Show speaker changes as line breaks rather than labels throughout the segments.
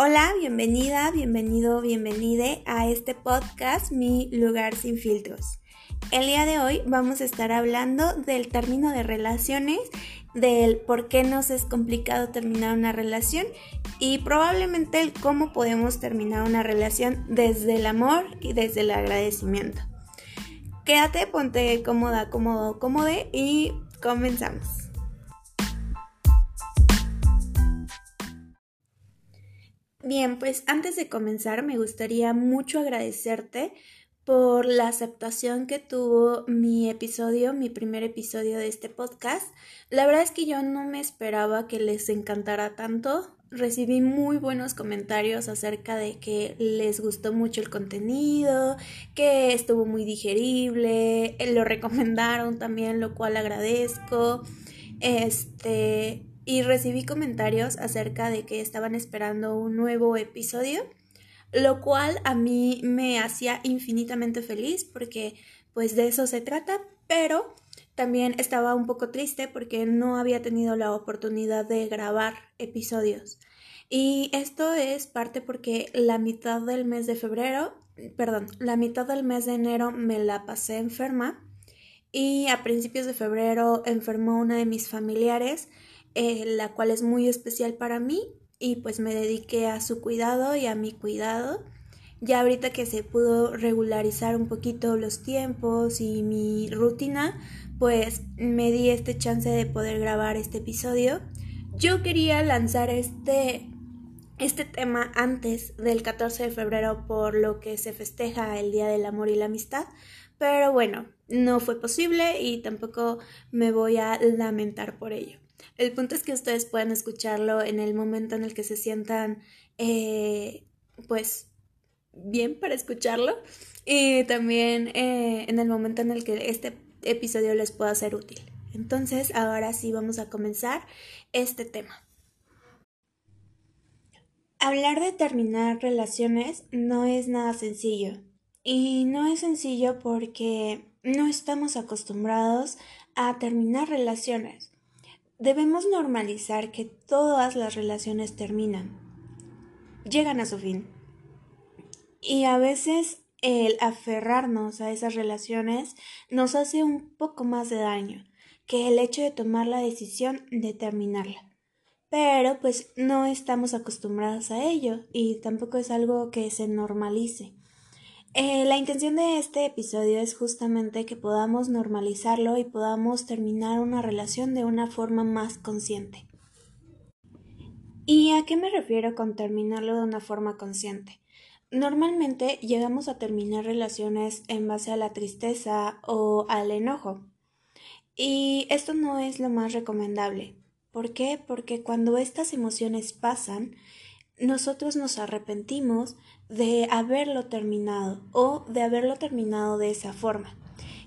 Hola, bienvenida, bienvenido, bienvenide a este podcast Mi lugar sin filtros. El día de hoy vamos a estar hablando del término de relaciones, del por qué nos es complicado terminar una relación y probablemente el cómo podemos terminar una relación desde el amor y desde el agradecimiento. Quédate, ponte cómoda, cómodo, cómode y comenzamos. Bien, pues antes de comenzar me gustaría mucho agradecerte por la aceptación que tuvo mi episodio, mi primer episodio de este podcast. La verdad es que yo no me esperaba que les encantara tanto. Recibí muy buenos comentarios acerca de que les gustó mucho el contenido, que estuvo muy digerible, lo recomendaron también, lo cual agradezco. Este, y recibí comentarios acerca de que estaban esperando un nuevo episodio, lo cual a mí me hacía infinitamente feliz porque pues de eso se trata, pero también estaba un poco triste porque no había tenido la oportunidad de grabar episodios. Y esto es parte porque la mitad del mes de febrero, perdón, la mitad del mes de enero me la pasé enferma y a principios de febrero enfermó una de mis familiares eh, la cual es muy especial para mí y pues me dediqué a su cuidado y a mi cuidado. Ya ahorita que se pudo regularizar un poquito los tiempos y mi rutina, pues me di este chance de poder grabar este episodio. Yo quería lanzar este este tema antes del 14 de febrero por lo que se festeja el Día del Amor y la Amistad, pero bueno, no fue posible y tampoco me voy a lamentar por ello. El punto es que ustedes puedan escucharlo en el momento en el que se sientan, eh, pues, bien para escucharlo y también eh, en el momento en el que este episodio les pueda ser útil. Entonces, ahora sí vamos a comenzar este tema. Hablar de terminar relaciones no es nada sencillo. Y no es sencillo porque no estamos acostumbrados a terminar relaciones. Debemos normalizar que todas las relaciones terminan, llegan a su fin. Y a veces el aferrarnos a esas relaciones nos hace un poco más de daño que el hecho de tomar la decisión de terminarla. Pero pues no estamos acostumbrados a ello y tampoco es algo que se normalice. Eh, la intención de este episodio es justamente que podamos normalizarlo y podamos terminar una relación de una forma más consciente. ¿Y a qué me refiero con terminarlo de una forma consciente? Normalmente llegamos a terminar relaciones en base a la tristeza o al enojo. Y esto no es lo más recomendable. ¿Por qué? Porque cuando estas emociones pasan, nosotros nos arrepentimos de haberlo terminado o de haberlo terminado de esa forma.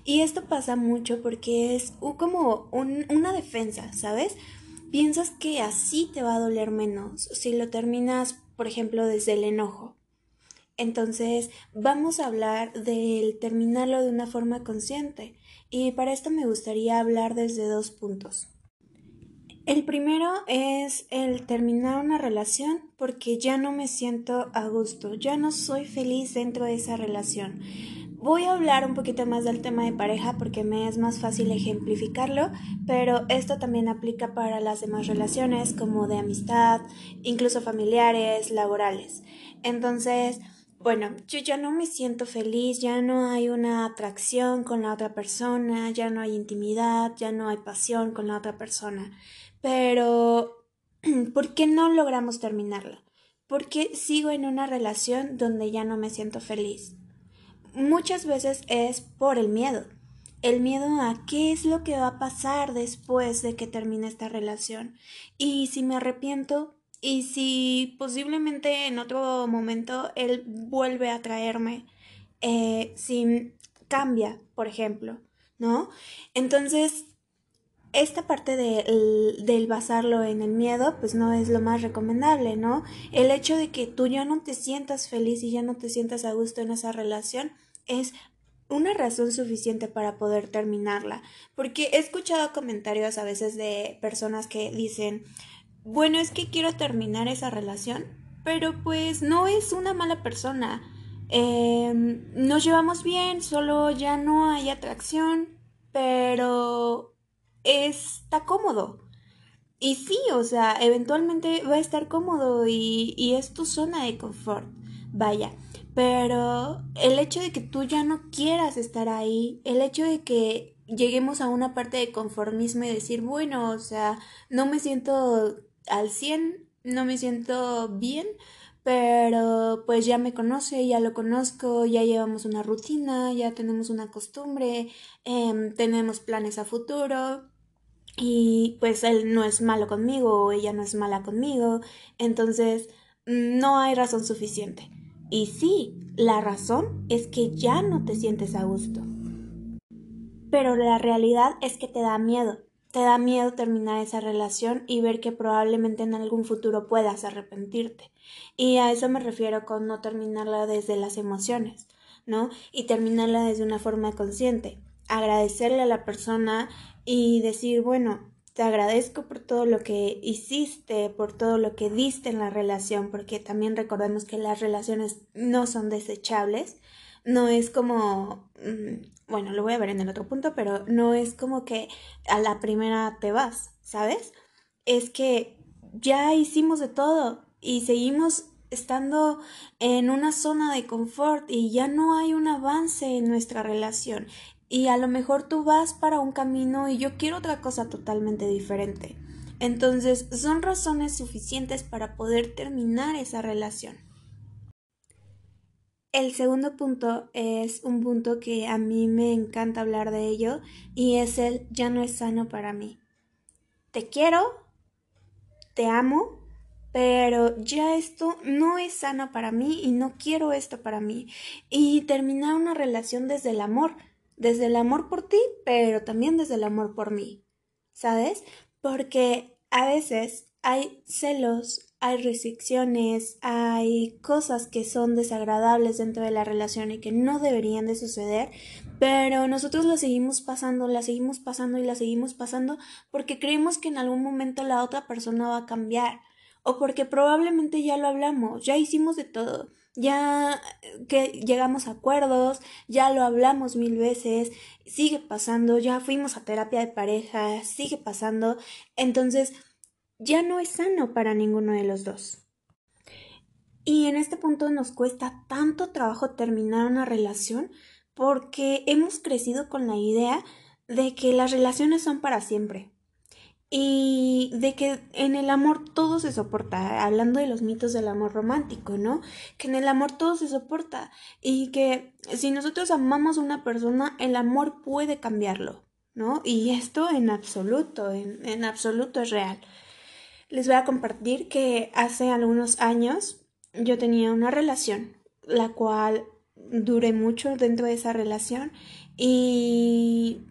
Y esto pasa mucho porque es como una defensa, ¿sabes? Piensas que así te va a doler menos si lo terminas, por ejemplo, desde el enojo. Entonces, vamos a hablar del terminarlo de una forma consciente. Y para esto me gustaría hablar desde dos puntos. El primero es el terminar una relación porque ya no me siento a gusto, ya no soy feliz dentro de esa relación. Voy a hablar un poquito más del tema de pareja porque me es más fácil ejemplificarlo, pero esto también aplica para las demás relaciones como de amistad, incluso familiares, laborales. Entonces, bueno, yo ya no me siento feliz, ya no hay una atracción con la otra persona, ya no hay intimidad, ya no hay pasión con la otra persona. Pero, ¿por qué no logramos terminarla? ¿Por qué sigo en una relación donde ya no me siento feliz? Muchas veces es por el miedo. El miedo a qué es lo que va a pasar después de que termine esta relación. Y si me arrepiento, y si posiblemente en otro momento él vuelve a traerme, eh, si cambia, por ejemplo, ¿no? Entonces, esta parte de, del basarlo en el miedo, pues no es lo más recomendable, ¿no? El hecho de que tú ya no te sientas feliz y ya no te sientas a gusto en esa relación es una razón suficiente para poder terminarla. Porque he escuchado comentarios a veces de personas que dicen, bueno, es que quiero terminar esa relación, pero pues no es una mala persona. Em, nos llevamos bien, solo ya no hay atracción, pero está cómodo. Y sí, o sea, eventualmente va a estar cómodo y, y es tu zona de confort. Vaya, pero el hecho de que tú ya no quieras estar ahí, el hecho de que lleguemos a una parte de conformismo y decir, bueno, o sea, no me siento al 100, no me siento bien, pero pues ya me conoce, ya lo conozco, ya llevamos una rutina, ya tenemos una costumbre, em, tenemos planes a futuro y pues él no es malo conmigo o ella no es mala conmigo, entonces no hay razón suficiente. Y sí, la razón es que ya no te sientes a gusto. Pero la realidad es que te da miedo. Te da miedo terminar esa relación y ver que probablemente en algún futuro puedas arrepentirte. Y a eso me refiero con no terminarla desde las emociones, ¿no? Y terminarla desde una forma consciente. Agradecerle a la persona y decir, bueno, te agradezco por todo lo que hiciste, por todo lo que diste en la relación, porque también recordemos que las relaciones no son desechables. No es como, mm, bueno, lo voy a ver en el otro punto, pero no es como que a la primera te vas, ¿sabes? Es que ya hicimos de todo y seguimos estando en una zona de confort y ya no hay un avance en nuestra relación y a lo mejor tú vas para un camino y yo quiero otra cosa totalmente diferente. Entonces son razones suficientes para poder terminar esa relación. El segundo punto es un punto que a mí me encanta hablar de ello y es el ya no es sano para mí. Te quiero, te amo, pero ya esto no es sano para mí y no quiero esto para mí. Y terminar una relación desde el amor desde el amor por ti, pero también desde el amor por mí, ¿sabes? Porque a veces hay celos, hay restricciones, hay cosas que son desagradables dentro de la relación y que no deberían de suceder, pero nosotros las seguimos pasando, las seguimos pasando y las seguimos pasando porque creemos que en algún momento la otra persona va a cambiar o porque probablemente ya lo hablamos, ya hicimos de todo ya que llegamos a acuerdos, ya lo hablamos mil veces, sigue pasando, ya fuimos a terapia de pareja, sigue pasando, entonces ya no es sano para ninguno de los dos. Y en este punto nos cuesta tanto trabajo terminar una relación porque hemos crecido con la idea de que las relaciones son para siempre y de que en el amor todo se soporta, hablando de los mitos del amor romántico, ¿no? Que en el amor todo se soporta y que si nosotros amamos a una persona, el amor puede cambiarlo, ¿no? Y esto en absoluto, en, en absoluto es real. Les voy a compartir que hace algunos años yo tenía una relación, la cual duré mucho dentro de esa relación y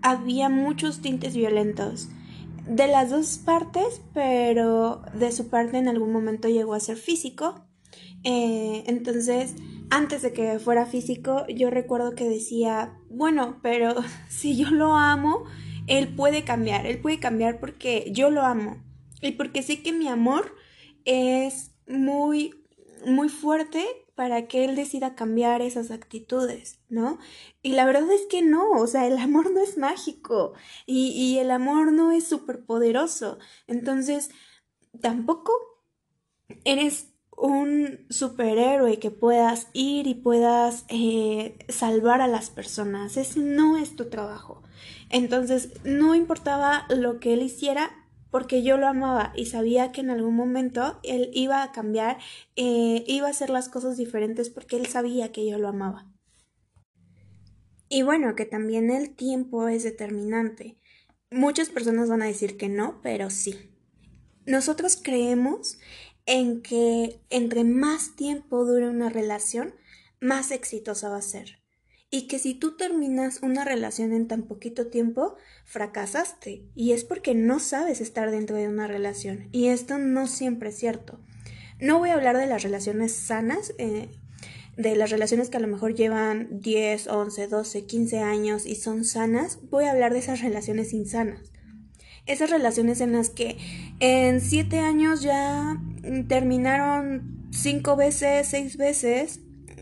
había muchos tintes violentos de las dos partes, pero de su parte en algún momento llegó a ser físico. Eh, entonces, antes de que fuera físico, yo recuerdo que decía, bueno, pero si yo lo amo, él puede cambiar, él puede cambiar porque yo lo amo y porque sé que mi amor es muy, muy fuerte para que él decida cambiar esas actitudes, ¿no? Y la verdad es que no, o sea, el amor no es mágico y, y el amor no es súper poderoso. Entonces, tampoco eres un superhéroe que puedas ir y puedas eh, salvar a las personas. Ese no es tu trabajo. Entonces, no importaba lo que él hiciera, porque yo lo amaba y sabía que en algún momento él iba a cambiar, eh, iba a hacer las cosas diferentes porque él sabía que yo lo amaba. Y bueno, que también el tiempo es determinante. Muchas personas van a decir que no, pero sí. Nosotros creemos en que entre más tiempo dure una relación, más exitosa va a ser y que si tú terminas una relación en tan poquito tiempo, fracasaste. Y es porque no sabes estar dentro de una relación. Y esto no siempre es cierto. No voy a hablar de las relaciones sanas, eh, de las relaciones que a lo mejor llevan 10, 11, 12, 15 años y son sanas. Voy a hablar de esas relaciones insanas. Esas relaciones en las que en 7 años ya terminaron cinco veces, seis veces,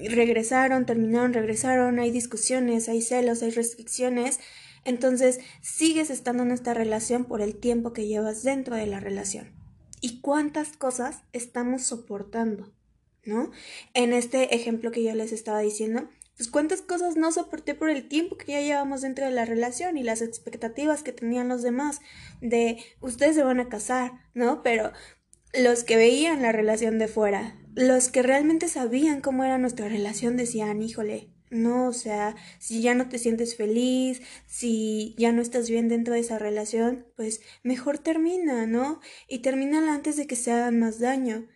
regresaron, terminaron, regresaron, hay discusiones, hay celos, hay restricciones, entonces sigues estando en esta relación por el tiempo que llevas dentro de la relación. ¿Y cuántas cosas estamos soportando? ¿No? En este ejemplo que yo les estaba diciendo, pues cuántas cosas no soporté por el tiempo que ya llevamos dentro de la relación y las expectativas que tenían los demás de ustedes se van a casar, ¿no? Pero los que veían la relación de fuera, los que realmente sabían cómo era nuestra relación decían, híjole, no, o sea, si ya no te sientes feliz, si ya no estás bien dentro de esa relación, pues mejor termina, ¿no? Y termínala antes de que se hagan más daño.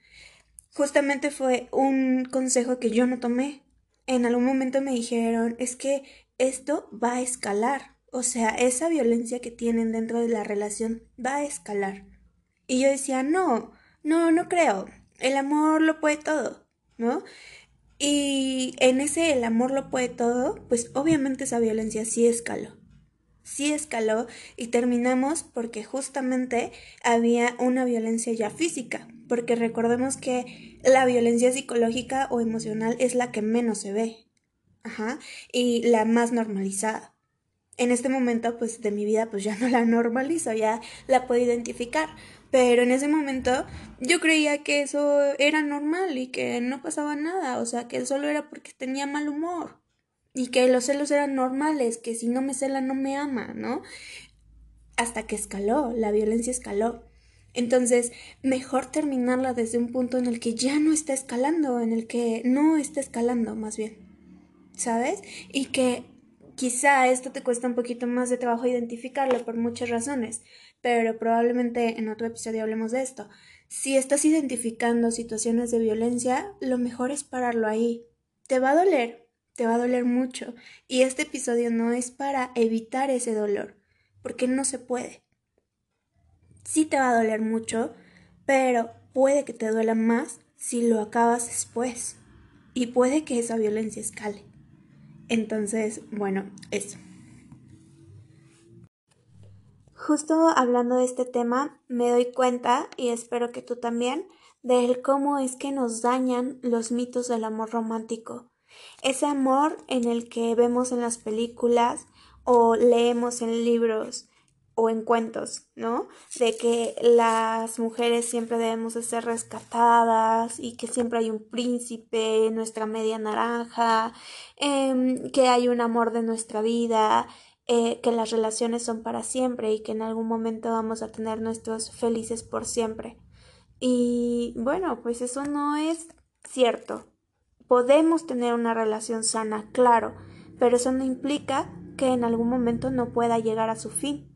Justamente fue un consejo que yo no tomé. En algún momento me dijeron, es que esto va a escalar. O sea, esa violencia que tienen dentro de la relación va a escalar. Y yo decía, no, no, no creo. El amor lo puede todo, ¿no? Y en ese el amor lo puede todo, pues obviamente esa violencia sí escaló. Sí escaló y terminamos porque justamente había una violencia ya física, porque recordemos que la violencia psicológica o emocional es la que menos se ve, ajá, y la más normalizada. En este momento, pues de mi vida, pues ya no la normalizo, ya la puedo identificar, pero en ese momento yo creía que eso era normal y que no pasaba nada, o sea, que solo era porque tenía mal humor y que los celos eran normales, que si no me cela no me ama, ¿no? Hasta que escaló, la violencia escaló. Entonces, mejor terminarla desde un punto en el que ya no está escalando, en el que no está escalando, más bien. ¿Sabes? Y que quizá esto te cuesta un poquito más de trabajo identificarlo por muchas razones pero probablemente en otro episodio hablemos de esto. Si estás identificando situaciones de violencia, lo mejor es pararlo ahí. Te va a doler, te va a doler mucho, y este episodio no es para evitar ese dolor, porque no se puede. Sí te va a doler mucho, pero puede que te duela más si lo acabas después, y puede que esa violencia escale. Entonces, bueno, eso. Justo hablando de este tema, me doy cuenta, y espero que tú también, de cómo es que nos dañan los mitos del amor romántico. Ese amor en el que vemos en las películas o leemos en libros o en cuentos, ¿no? De que las mujeres siempre debemos de ser rescatadas y que siempre hay un príncipe, nuestra media naranja, em, que hay un amor de nuestra vida eh, que las relaciones son para siempre y que en algún momento vamos a tener nuestros felices por siempre. Y bueno, pues eso no es cierto. Podemos tener una relación sana, claro, pero eso no implica que en algún momento no pueda llegar a su fin.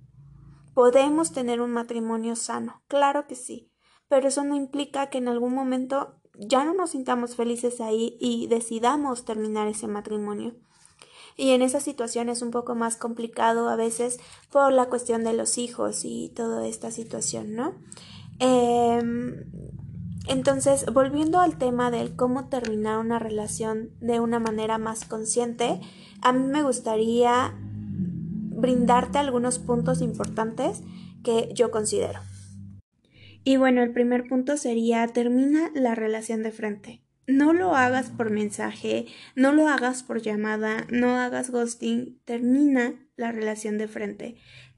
Podemos tener un matrimonio sano, claro que sí, pero eso no implica que en algún momento ya no nos sintamos felices ahí y decidamos terminar ese matrimonio y en esa situación es un poco más complicado a veces por la cuestión de los hijos y toda esta situación, ¿no? Em, entonces, volviendo al tema del cómo terminar una relación de una manera más consciente, a mí me gustaría brindarte algunos puntos importantes que yo considero. Y bueno, el primer punto sería termina la relación de frente. No lo hagas por mensaje, no lo hagas por llamada, no hagas ghosting, termina la relación de frente.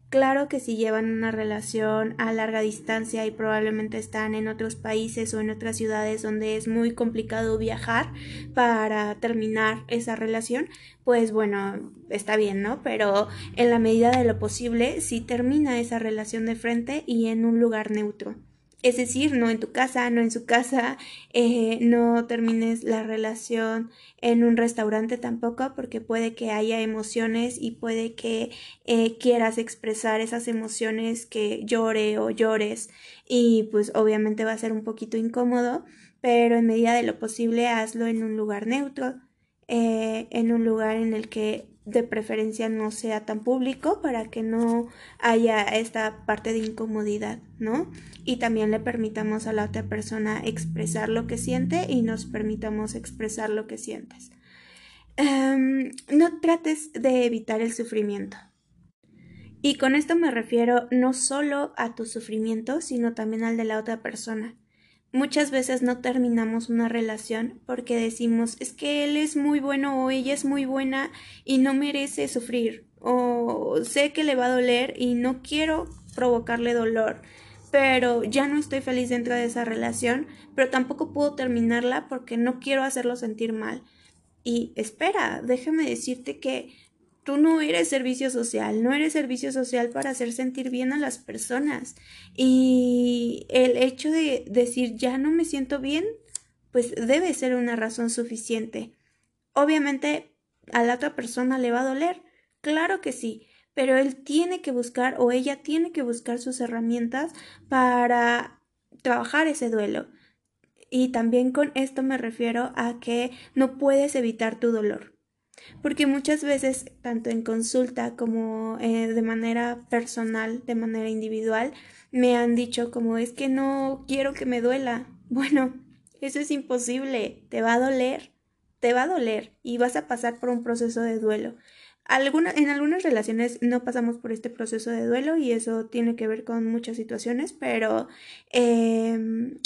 Claro que si llevan una relación a larga distancia y probablemente están en otros países o en otras ciudades donde es muy complicado viajar para terminar esa relación, pues bueno, está bien, ¿no? Pero en la medida de lo posible, si termina esa relación de frente y en un lugar neutro. Es decir, no en tu casa, no en su casa, eh, no termines la relación en un restaurante tampoco, porque puede que haya emociones y puede que eh, quieras expresar esas emociones que llore o llores. Y pues obviamente va a ser un poquito incómodo, pero en medida de lo posible hazlo en un lugar neutro, eh, en un lugar en el que de preferencia no sea tan público para que no haya esta parte de incomodidad, ¿no? Y también le permitamos a la otra persona expresar lo que siente y nos permitamos expresar lo que sientes. Em, no trates de evitar el sufrimiento. Y con esto me refiero no solo a tu sufrimiento, sino también al de la otra persona. Muchas veces no terminamos una relación porque decimos es que él es muy bueno o ella es muy buena y no merece sufrir o sé que le va a doler y no quiero provocarle dolor pero ya no estoy feliz dentro de esa relación, pero tampoco puedo terminarla porque no quiero hacerlo sentir mal. Y espera, déjame decirte que tú no eres servicio social, no eres servicio social para hacer sentir bien a las personas. Y el hecho de decir ya no me siento bien, pues debe ser una razón suficiente. Obviamente a la otra persona le va a doler, claro que sí, pero él tiene que buscar o ella tiene que buscar sus herramientas para trabajar ese duelo. Y también con esto me refiero a que no puedes evitar tu dolor. Porque muchas veces, tanto en consulta como eh, de manera personal, de manera individual, me han dicho como es que no quiero que me duela. Bueno, eso es imposible, te va a doler, te va a doler y vas a pasar por un proceso de duelo en algunas relaciones no pasamos por este proceso de duelo y eso tiene que ver con muchas situaciones, pero em,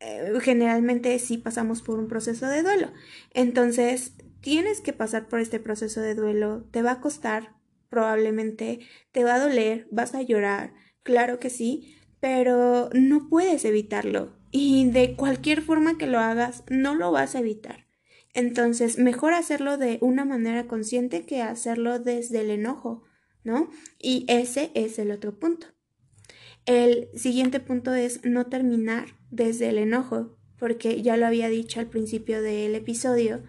eh, generalmente sí pasamos por un proceso de duelo. Entonces, tienes que pasar por este proceso de duelo, te va a costar, probablemente, te va a doler, vas a llorar, claro que sí, pero no puedes evitarlo y de cualquier forma que lo hagas, no lo vas a evitar. Entonces, mejor hacerlo de una manera consciente que hacerlo desde el enojo, ¿no? Y ese es el otro punto. El siguiente punto es no terminar desde el enojo, porque ya lo había dicho al principio del episodio,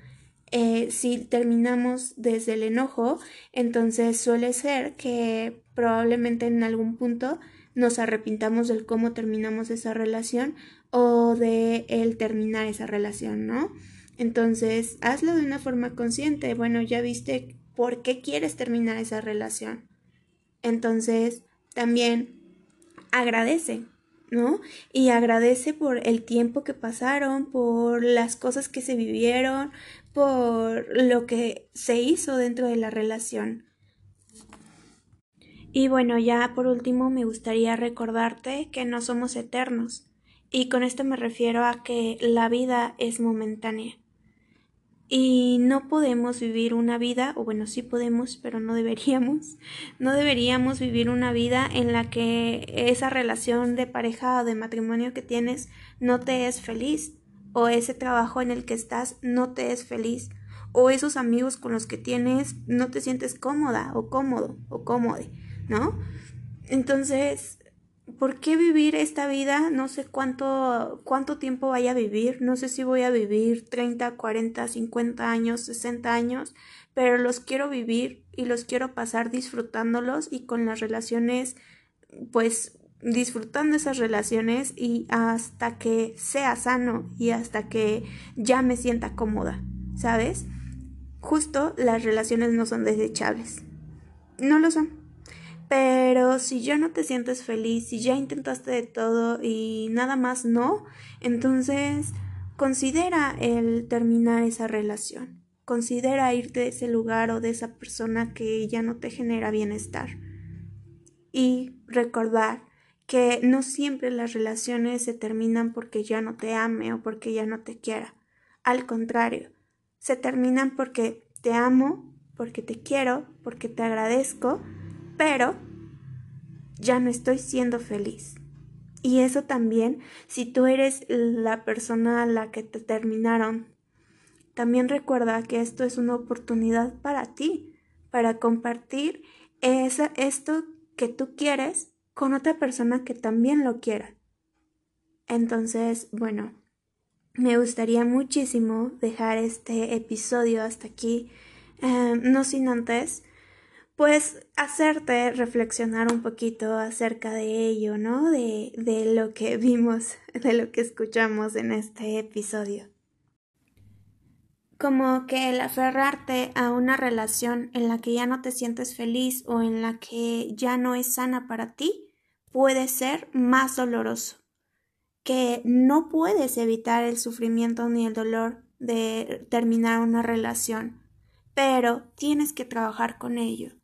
eh, si terminamos desde el enojo, entonces suele ser que probablemente en algún punto nos arrepintamos del cómo terminamos esa relación o de el terminar esa relación, ¿no? Entonces, hazlo de una forma consciente. Bueno, ya viste por qué quieres terminar esa relación. Entonces, también agradece, ¿no? Y agradece por el tiempo que pasaron, por las cosas que se vivieron, por lo que se hizo dentro de la relación. Y bueno, ya por último me gustaría recordarte que no somos eternos. Y con esto me refiero a que la vida es momentánea y no podemos vivir una vida, o bueno, sí podemos, pero no deberíamos, no deberíamos vivir una vida en la que esa relación de pareja o de matrimonio que tienes no te es feliz, o ese trabajo en el que estás no te es feliz, o esos amigos con los que tienes no te sientes cómoda o cómodo o cómode, ¿no? Entonces, ¿por qué vivir esta vida? No sé cuánto, cuánto tiempo vaya a vivir, no sé si voy a vivir 30, 40, 50 años, 60 años, pero los quiero vivir y los quiero pasar disfrutándolos y con las relaciones, pues disfrutando esas relaciones y hasta que sea sano y hasta que ya me sienta cómoda, ¿sabes? Justo las relaciones no son desechables. No lo son. Pero si ya no te sientes feliz, si ya intentaste de todo y nada más no, entonces considera el terminar esa relación. Considera irte de ese lugar o de esa persona que ya no te genera bienestar. Y recordar que no siempre las relaciones se terminan porque ya no te ame o porque ya no te quiera. Al contrario, se terminan porque te amo, porque te quiero, porque te agradezco pero ya no estoy siendo feliz. Y eso también, si tú eres la persona a la que te terminaron, también recuerda que esto es una oportunidad para ti, para compartir esa, esto que tú quieres con otra persona que también lo quiera. Entonces, bueno, me gustaría muchísimo dejar este episodio hasta aquí, eh, no sin antes pues hacerte reflexionar un poquito acerca de ello, ¿no? De, de lo que vimos, de lo que escuchamos en este episodio. Como que el aferrarte a una relación en la que ya no te sientes feliz o en la que ya no es sana para ti puede ser más doloroso. Que no puedes evitar el sufrimiento ni el dolor de terminar una relación, pero tienes que trabajar con ello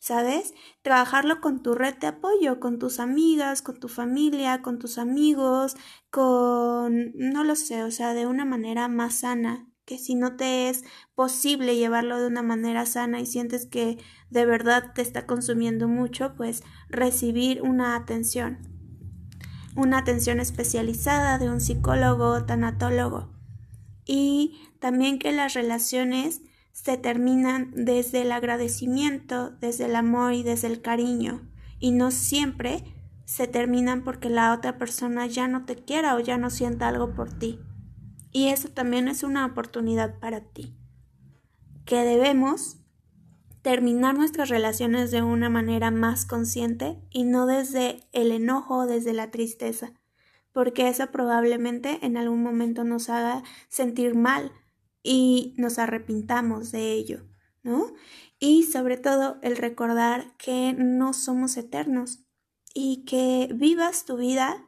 ¿sabes? Trabajarlo con tu red de apoyo, con tus amigas, con tu familia, con tus amigos, con, no lo sé, o sea, de una manera más sana, que si no te es posible llevarlo de una manera sana y sientes que de verdad te está consumiendo mucho, pues recibir una atención, una atención especializada de un psicólogo o tanatólogo. Y también que las relaciones se terminan desde el agradecimiento, desde el amor y desde el cariño, y no siempre se terminan porque la otra persona ya no te quiera o ya no sienta algo por ti. Y eso también es una oportunidad para ti. Que debemos terminar nuestras relaciones de una manera más consciente y no desde el enojo o desde la tristeza, porque eso probablemente en algún momento nos haga sentir mal y nos arrepintamos de ello, ¿no? Y sobre todo el recordar que no somos eternos y que vivas tu vida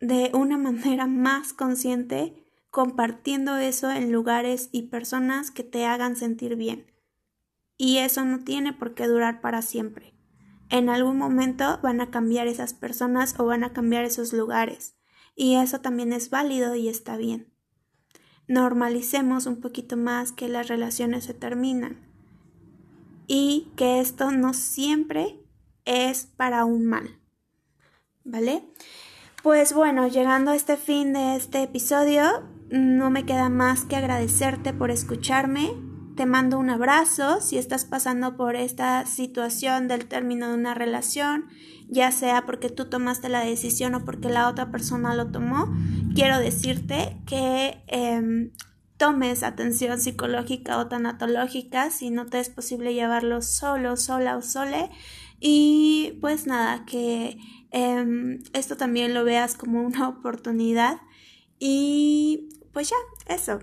de una manera más consciente compartiendo eso en lugares y personas que te hagan sentir bien. Y eso no tiene por qué durar para siempre. En algún momento van a cambiar esas personas o van a cambiar esos lugares. Y eso también es válido y está bien normalicemos un poquito más que las relaciones se terminan y que esto no siempre es para un mal. ¿Vale? Pues bueno, llegando a este fin de este episodio, no me queda más que agradecerte por escucharme. Te mando un abrazo si estás pasando por esta situación del término de una relación, ya sea porque tú tomaste la decisión o porque la otra persona lo tomó quiero decirte que em, tomes atención psicológica o tanatológica si no te es posible llevarlo solo, sola o sole. Y pues nada, que em, esto también lo veas como una oportunidad. Y pues ya, eso.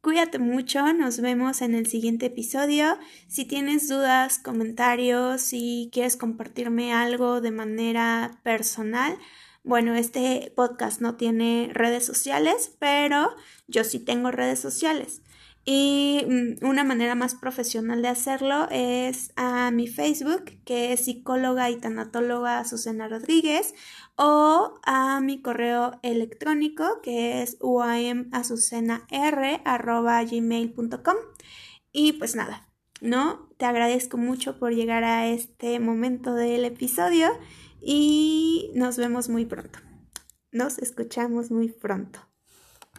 Cuídate mucho, nos vemos en el siguiente episodio. Si tienes dudas, comentarios, si quieres compartirme algo de manera personal, bueno, este podcast no tiene redes sociales, pero yo sí tengo redes sociales. Y mm, una manera más profesional de hacerlo es a mi Facebook, que es psicóloga y tanatóloga Susana Rodríguez, o a mi correo electrónico, que es uamazucenar.gmail.com. Y pues nada, ¿no? Te agradezco mucho por llegar a este momento del episodio y nos vemos muy pronto. Nos escuchamos muy pronto.